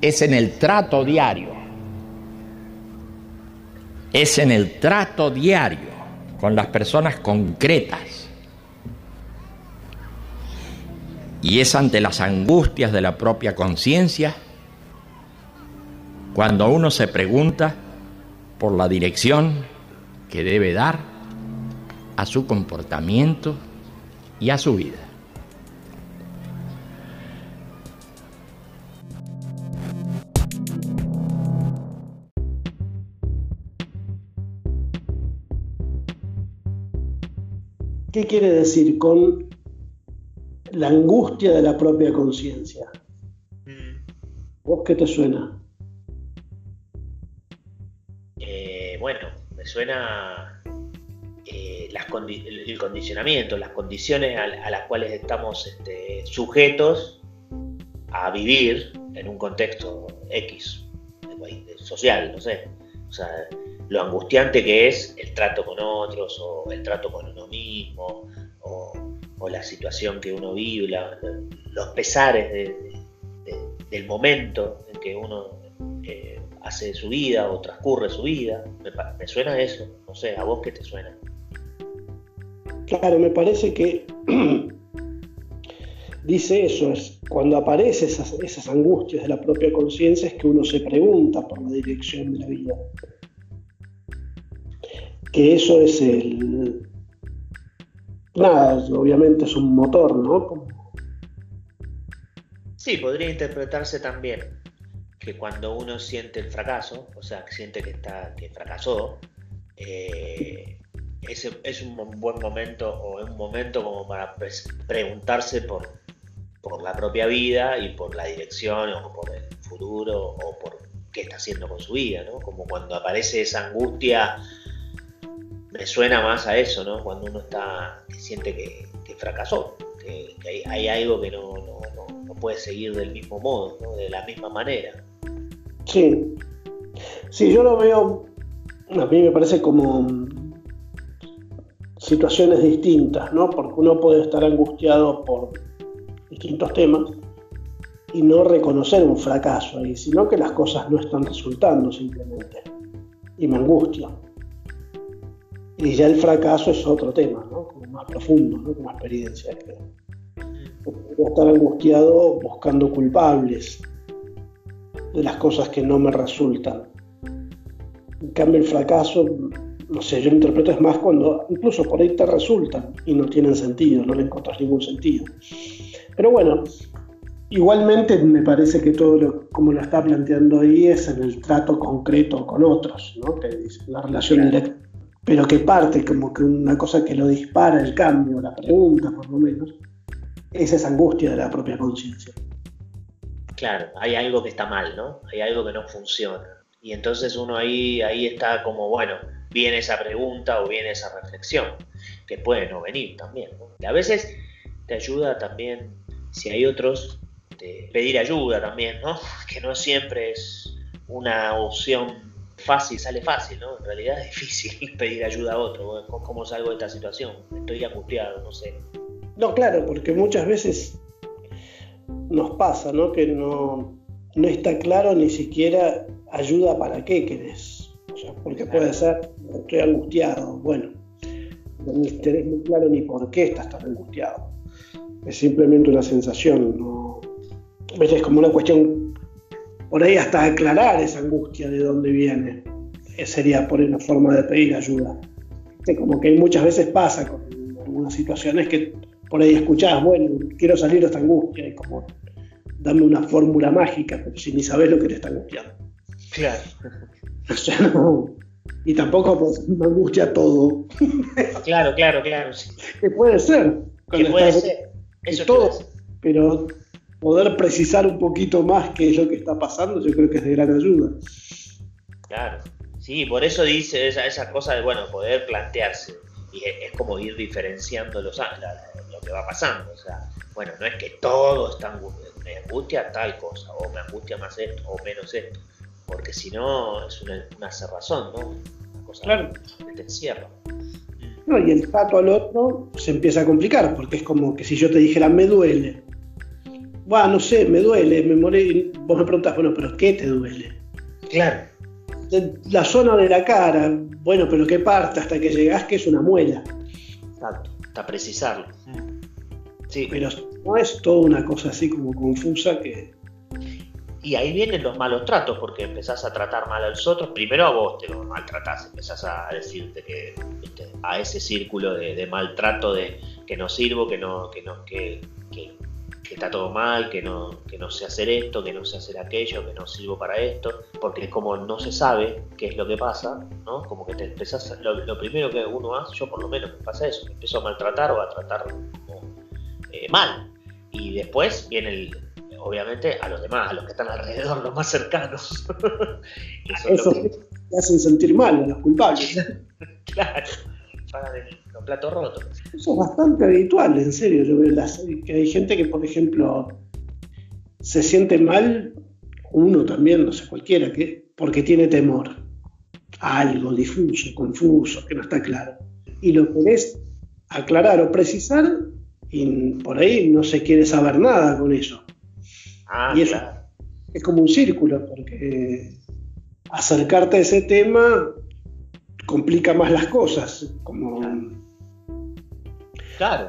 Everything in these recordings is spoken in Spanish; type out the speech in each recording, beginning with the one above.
Es en el trato diario. Es en el trato diario con las personas concretas. Y es ante las angustias de la propia conciencia cuando uno se pregunta por la dirección que debe dar a su comportamiento y a su vida. ¿Qué quiere decir con la angustia de la propia conciencia? Mm. ¿Vos qué te suena? Eh, bueno, me suena eh, el condicionamiento, las condiciones a, las cuales estamos este, sujetos a vivir en un contexto X, social, no sé. O sea, lo angustiante que es el trato con otros o el trato con uno mismo o, la situación que uno vive, los pesares del momento en que uno eh, hace su vida o transcurre su vida. Me, suena eso, no sé, ¿a vos qué te suena? Claro, me parece que dice eso, es cuando aparecen esas, esas angustias de la propia conciencia es que uno se pregunta por la dirección de la vida que eso es el... Nada, obviamente es un motor, ¿no? Sí, podría interpretarse también que cuando uno siente el fracaso, o sea, siente que, está, que fracasó, eh, es, es, un buen momento o un momento como para preguntarse por, por la propia vida y por la dirección o por el futuro o por qué está haciendo con su vida, ¿no? Como cuando aparece esa angustia me suena más a eso, ¿no? Cuando uno está, siente que, fracasó, que, hay, algo que no, puede seguir del mismo modo, ¿no? de la misma manera. Sí, sí, yo lo veo, a mí me parece como situaciones distintas, ¿no? Porque uno puede estar angustiado por distintos temas y no reconocer un fracaso ahí, sino que las cosas no están resultando simplemente. Y me angustia. Y ya el fracaso es otro tema, ¿no? Como más profundo, ¿no? Como experiencia. Puedo estar angustiado buscando culpables de las cosas que no me resultan. En cambio, el fracaso, no sé, yo lo interpreto es más cuando incluso por ahí te resultan y no tienen sentido, no le encuentras ningún sentido. Pero bueno, igualmente me parece que todo lo, como lo está planteando ahí es en el trato concreto con otros, ¿no? Que la relación directa pero que parte como que una cosa que lo dispara el cambio, la pregunta por lo menos, es esa angustia de la propia conciencia. Claro, hay algo que está mal, ¿no? Hay algo que no funciona. Y entonces uno ahí, ahí está como, bueno, viene esa pregunta o viene esa reflexión, que puede no venir también. ¿no? a veces te ayuda también, si hay otros, de pedir ayuda también, ¿no? Que no siempre es una opción fácil, sale fácil, ¿no? En realidad es difícil pedir ayuda a otro. ¿Cómo salgo de esta situación? Estoy angustiado, no sé. No, claro, porque muchas veces nos pasa, ¿no? Que no, no está claro ni siquiera ayuda para qué querés. O sea, porque puede ser, estoy angustiado, bueno, no tenés muy claro ni por qué estás tan angustiado. Es simplemente una sensación, ¿no? Es como una cuestión por ahí hasta aclarar esa angustia de dónde viene, eh, sería por una forma de pedir ayuda. Como que muchas veces pasa con algunas situaciones que por ahí escuchás, bueno, quiero salir de esta angustia, y como dame una fórmula mágica, pero si ni sabes lo que te está angustiando. Claro. O sea, no. Y tampoco pues, me angustia todo. Claro, claro, claro. Que puede ser. Que puede ser. Eso todo, pero poder precisar un poquito más qué es lo que está pasando, yo creo que es de gran ayuda. Claro, sí, por eso dice esa, esa cosa de, bueno, poder plantearse. Y es, como ir diferenciando los, lo que va pasando. O sea, bueno, no es que todo está me angustia tal cosa, o me angustia más esto, o menos esto. Porque si no, es una, una cerrazón, ¿no? Una cosa claro. que te encierra. No, y el trato al otro se empieza a complicar, porque es como que si yo te dijera, me duele. No sé, me duele, me morí. Vos me preguntás, bueno, pero ¿qué te duele? Claro. La zona de la cara, bueno, pero ¿qué parte? Hasta que llegás que es una muela. Exacto, hasta precisarlo. Sí. Pero no es toda una cosa así como confusa que, y ahí vienen los malos tratos, porque empezás a tratar mal a los otros, primero a vos te lo maltratás, empezás a decirte que a ese círculo de, maltrato de que no sirvo, que no, que no, que, está todo mal, que no, que no sé hacer esto, que no sé hacer aquello, que no sirvo para esto, porque es como no se sabe qué es lo que pasa, ¿no? Como que te empezás, lo, primero que uno hace, yo por lo menos me pasa eso, me empiezo a maltratar o a tratar eh, mal. Y después viene el, obviamente a los demás, a los que están alrededor, los más cercanos. Eso, te hacen sentir mal los culpables. claro, para los platos rotos. Eso es bastante habitual, en serio. Yo veo que hay gente que, por ejemplo, se siente mal, uno también, no sé, cualquiera, que, porque tiene temor a algo difuso, confuso, que no está claro. Y lo querés aclarar o precisar y por ahí no se quiere saber nada con eso. Ah, y es, es como un círculo, porque acercarte a ese tema complica más las cosas. Como... Claro,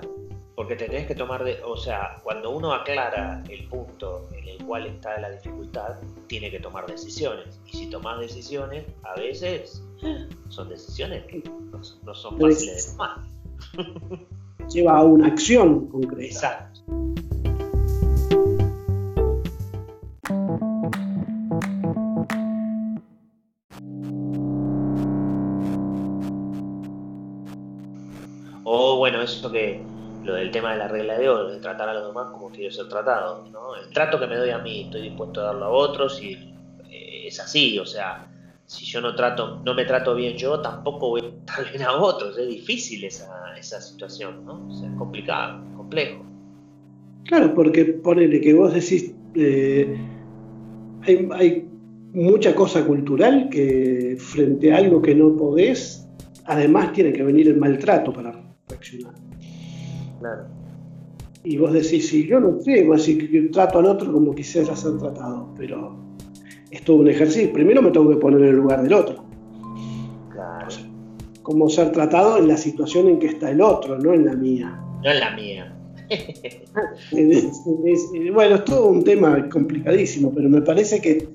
porque tenés que tomar, de, o sea, cuando uno aclara el punto en el cual está la dificultad, tiene que tomar decisiones. Y si tomas decisiones, a veces son decisiones que no, son fáciles de tomar. Lleva a una acción concreta. Exacto. Que lo del tema de la regla de oro, de tratar a los demás como quiero ser tratado, ¿no? El trato que me doy a mí, estoy dispuesto a darlo a otros y eh, es así, o sea, si yo no trato, no me trato bien yo, tampoco voy a tratar bien a otros, es difícil esa, esa situación, ¿no? O sea, es complicado, complejo. Claro, porque ponele que vos decís, eh, hay, hay mucha cosa cultural que frente a algo que no podés, además tiene que venir el maltrato para reaccionar. Claro. Y vos decís, si yo no sé, vos decís que trato al otro como quisiera ser tratado, pero es todo un ejercicio. Primero me tengo que poner en el lugar del otro. Claro. como ser tratado en la situación en que está el otro, no en la mía. No en la mía. bueno, es todo un tema complicadísimo, pero me parece que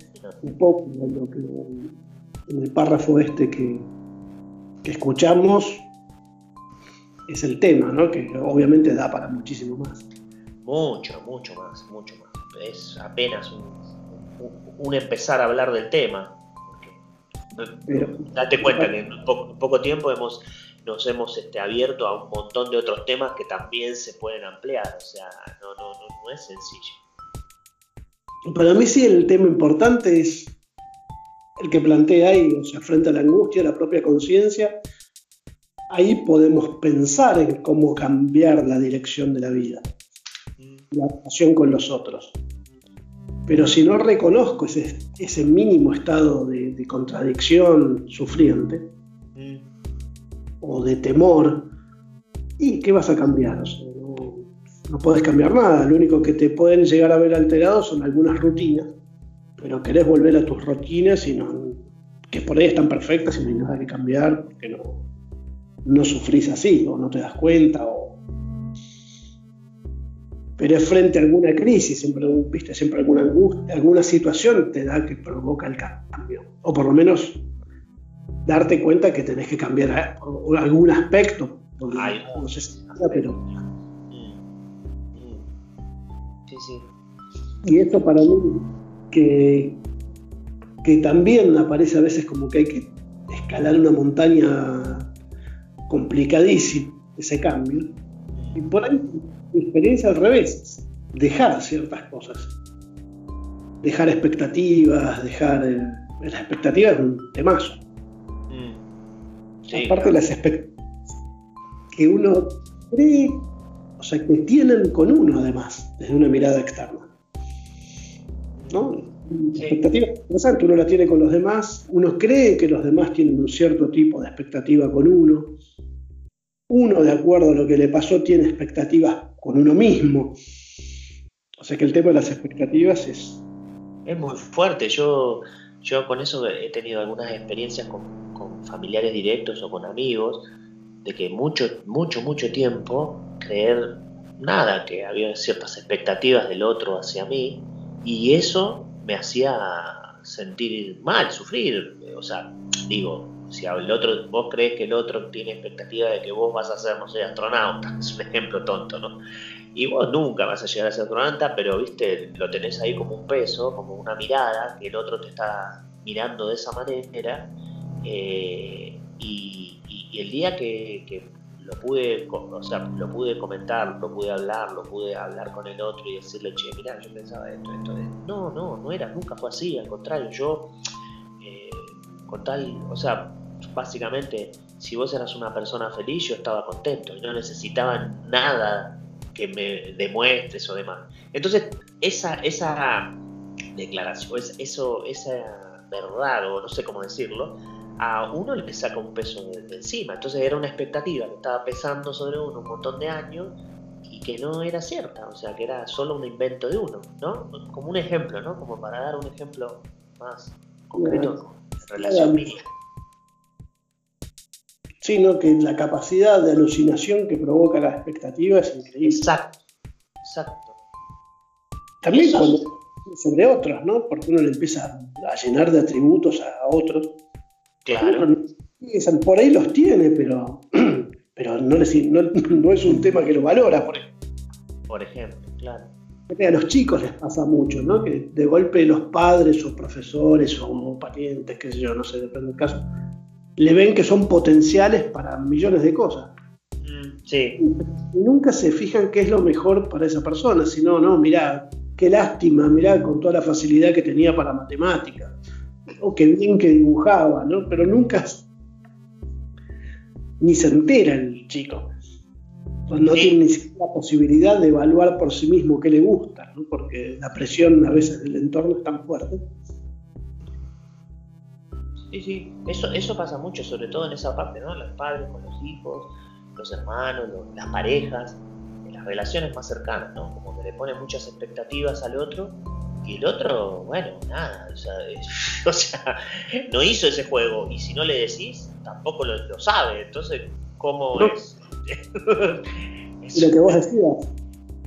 un poco en el párrafo este que, que escuchamos es el tema, ¿no? Que obviamente da para muchísimo más. Mucho, mucho más, mucho más. Es apenas un, empezar a hablar del tema. date cuenta que en poco, tiempo hemos, nos hemos este, abierto a un montón de otros temas que también se pueden ampliar. O sea, no, no, no, es sencillo. Para mí sí el tema importante es el que plantea ahí, o sea, frente a la angustia, la propia conciencia, ahí podemos pensar en cómo cambiar la dirección de la vida, la relación con los otros. Pero si no reconozco ese, ese mínimo estado de, contradicción sufriente o de temor, ¿y qué vas a cambiar? no, no puedes cambiar nada, lo único que te pueden llegar a ver alterado son algunas rutinas, pero querés volver a tus rutinas y no, que por ahí están perfectas y no hay nada que cambiar, porque no, no sufrís así, o no te das cuenta, o... pero es frente a alguna crisis, siempre, ¿viste? siempre alguna angustia, alguna situación te da que provoca el cambio, o por lo menos darte cuenta que tenés que cambiar algún aspecto, no sé si pero... Sí, sí. Y esto para mí, que, que también aparece a veces como que hay que escalar una montaña complicadísimo ese cambio. Y por ahí mi experiencia al revés, dejar ciertas cosas. Dejar expectativas, dejar... Eh, las expectativas es un temazo. Mm. Aparte de las expectativas que uno cree, o sea, que tienen con uno además, desde una mirada externa. ¿No? Expectativas interesantes, uno la tiene con los demás, uno cree que los demás tienen un cierto tipo de expectativa con uno, uno, de acuerdo a lo que le pasó, tiene expectativas con uno mismo. O sea que el tema de las expectativas es... Es muy fuerte. Yo, yo con eso he tenido algunas experiencias con, con familiares directos o con amigos, de que mucho, mucho, mucho tiempo creer nada, que había ciertas expectativas del otro hacia mí, y eso me hacía sentir mal, sufrir. O sea, digo, si el otro, vos crees que el otro tiene expectativa de que vos vas a ser, no sé, astronauta, es un ejemplo tonto, ¿no? Y vos nunca vas a llegar a ser astronauta, pero, viste, lo tenés ahí como un peso, como una mirada, que el otro te está mirando de esa manera, eh, y, el día que, lo pude, o sea, lo pude comentar, lo pude hablar, lo pude hablar con el otro y decirle, che, mira, yo pensaba esto, esto, esto. No, no, no era, nunca fue así, al contrario, yo, con tal, o sea, básicamente, si vos eras una persona feliz, yo estaba contento y no necesitaba nada que me demuestres o demás. Entonces, esa, esa declaración, eso, esa verdad, o no sé cómo decirlo, a uno le saca un peso de, encima. Entonces era una expectativa que estaba pesando sobre uno un montón de años y que no era cierta, o sea, que era solo un invento de uno, ¿no? Como un ejemplo, ¿no? Como para dar un ejemplo más concreto relación mía. Sino que la capacidad de alucinación que provoca la expectativa es increíble. Exacto, exacto. También cuando sobre otros, ¿no? Porque uno le empieza a llenar de atributos a otros Claro. Por ahí los tiene, pero, pero no, no, es un tema que lo valora, por ejemplo. Por ejemplo, claro. A los chicos les pasa mucho, ¿no? Que de golpe los padres o profesores o parientes, qué sé yo, no sé, depende del caso, le ven que son potenciales para millones de cosas. Mm, sí. Y nunca se fijan qué es lo mejor para esa persona, sino, no, mirá, qué lástima, mirá con toda la facilidad que tenía para matemáticas o qué bien que dibujaba, ¿no? Pero nunca ni se entera el chico. Pues no tiene ni siquiera la posibilidad de evaluar por sí mismo qué le gusta, ¿no? porque la presión a veces del entorno es tan fuerte. Sí, sí, eso, eso pasa mucho, sobre todo en esa parte, ¿no? Los padres con los hijos, los hermanos, las parejas, las relaciones más cercanas, ¿no? Como que le ponen muchas expectativas al otro y el otro, bueno, nada, o sea, no hizo ese juego. Y si no le decís, tampoco lo, sabe. Entonces, ¿cómo es? Lo que vos decías,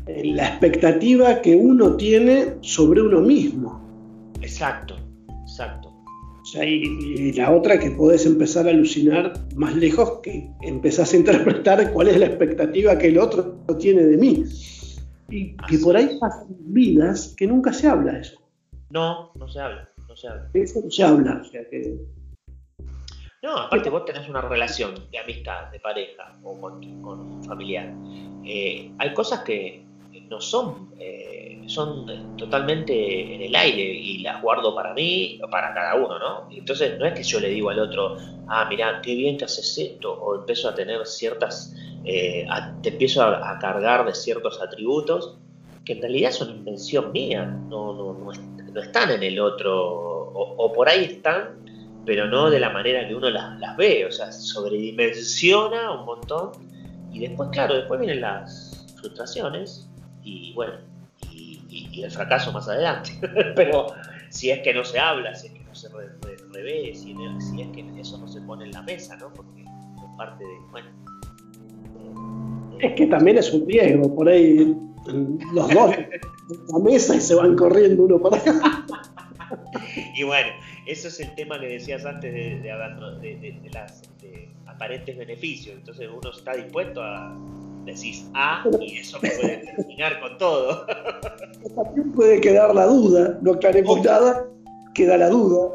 eh, la expectativa que uno tiene sobre uno mismo. Exacto, exacto. O sea, y, la otra que podés empezar a alucinar más lejos que empezás a interpretar cuál es la expectativa que el otro tiene de mí. Y que por ahí pasan vidas que nunca se habla de eso. No, no se habla, no se habla. Eso no se habla, o sea que... No, aparte vos tenés una relación de amistad, de pareja o con, un familiar. Eh, hay cosas que no son, eh, son totalmente en el aire y las guardo para mí o para cada uno, ¿no? Entonces no es que yo le digo al otro, ah, mira, qué bien que haces esto, o empiezo a tener ciertas eh, te empiezo a, cargar de ciertos atributos que en realidad son invención mía, no, no, no, están en el otro, o, por ahí están, pero no de la manera que uno las, ve, o sea, sobredimensiona un montón y después, claro, después vienen las frustraciones y bueno, y, el fracaso más adelante, pero si es que no se habla, si es que no se revé, si, si, es que eso no se pone en la mesa, ¿no? Porque es parte de, bueno, es que también es un riesgo, por ahí los dos la mesa y se van corriendo uno para acá. Y bueno, eso es el tema que decías antes de, de, de, las aparentes beneficios. Entonces uno está dispuesto a decir A y eso puede terminar con todo. También puede quedar la duda, no aclaremos nada, queda la duda.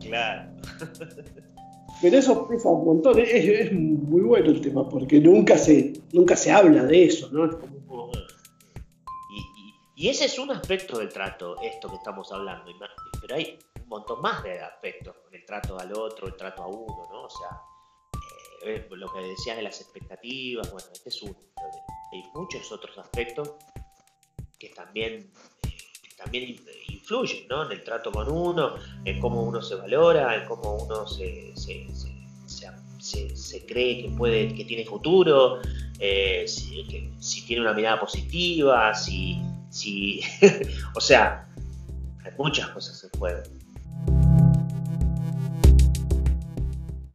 Claro. Pero eso pesa un montón, es, muy bueno el tema, porque nunca se, nunca se habla de eso, ¿no? Y, ese es un aspecto del trato, esto que estamos hablando, pero hay un montón más de aspectos, el trato al otro, el trato a uno, ¿no? O sea, eh, lo que decías de las expectativas, bueno, este es uno, hay muchos otros aspectos que también también influyen ¿no? en el trato con uno, en cómo uno se valora, en cómo uno se, se, cree que puede, que tiene futuro, eh, si, tiene una mirada positiva, si, si o sea, muchas cosas en juego.